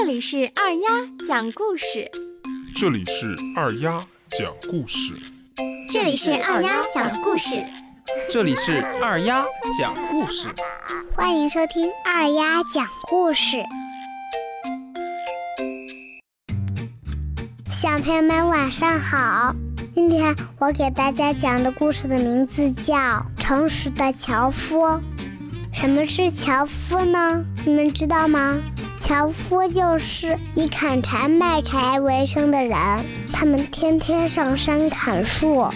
这里是二丫讲故事，这里是二丫讲故事，这里是二丫讲故事，这里是二丫讲故事，欢迎收听二丫讲故事。小朋友们晚上好，今天我给大家讲的故事的名字叫《诚实的樵夫》。什么是樵夫呢？你们知道吗？樵夫就是以砍柴卖柴为生的人，他们天天上山砍树。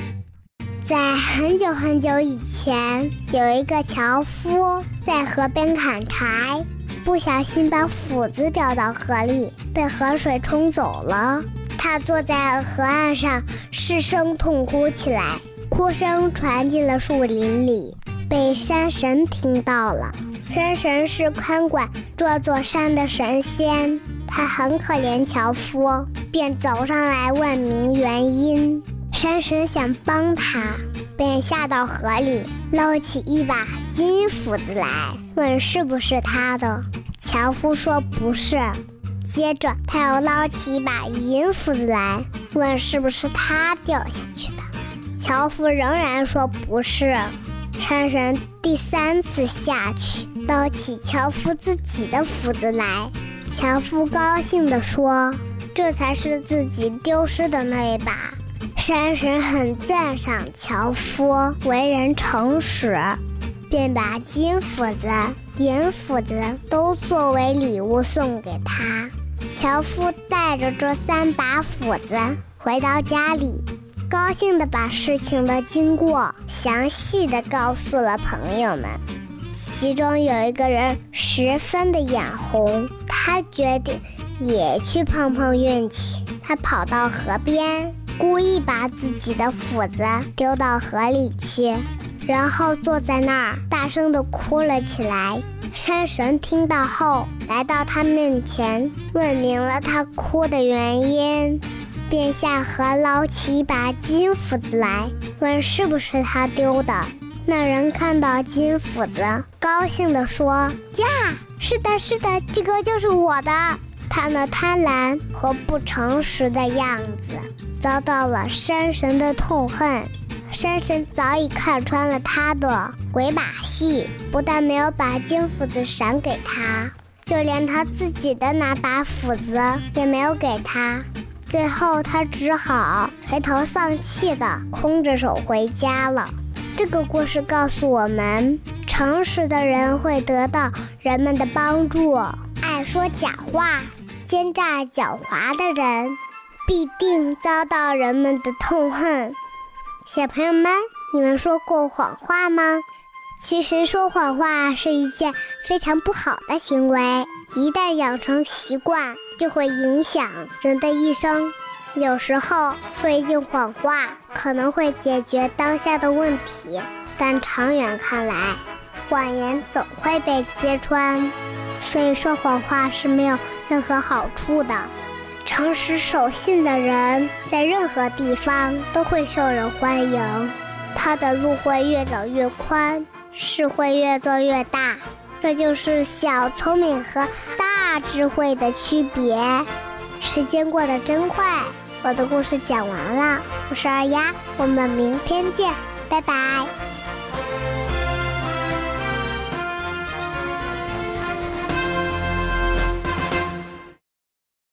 在很久很久以前，有一个樵夫在河边砍柴，不小心把斧子掉到河里，被河水冲走了。他坐在河岸上，失声痛哭起来，哭声传进了树林里。被山神听到了，山神是看管这座山的神仙，他很可怜樵夫，便走上来问明原因。山神想帮他，便下到河里捞起一把金斧子来，问是不是他的。樵夫说不是。接着他又捞起一把银斧子来，问是不是他掉下去的。樵夫仍然说不是。山神第三次下去，捞起樵夫自己的斧子来。樵夫高兴地说：“这才是自己丢失的那一把。”山神很赞赏樵夫为人诚实，便把金斧子、银斧子都作为礼物送给他。樵夫带着这三把斧子回到家里。高兴地把事情的经过详细地告诉了朋友们，其中有一个人十分的眼红，他决定也去碰碰运气。他跑到河边，故意把自己的斧子丢到河里去，然后坐在那儿大声地哭了起来。山神听到后，来到他面前，问明了他哭的原因。便下河捞起一把金斧子来，问是不是他丢的。那人看到金斧子，高兴地说：“呀，是的，是的，这个就是我的。”他那贪婪和不诚实的样子，遭到了山神的痛恨。山神早已看穿了他的鬼把戏，不但没有把金斧子赏给他，就连他自己的那把斧子也没有给他。最后，他只好垂头丧气的空着手回家了。这个故事告诉我们：诚实的人会得到人们的帮助，爱说假话、奸诈狡猾的人必定遭到人们的痛恨。小朋友们，你们说过谎话吗？其实说谎话是一件非常不好的行为，一旦养成习惯。就会影响人的一生。有时候说一句谎话可能会解决当下的问题，但长远看来，谎言总会被揭穿。所以说谎话是没有任何好处的。诚实守信的人在任何地方都会受人欢迎，他的路会越走越宽，事会越做越大。这就是小聪明和大智慧的区别。时间过得真快，我的故事讲完了。我是二丫，我们明天见，拜拜。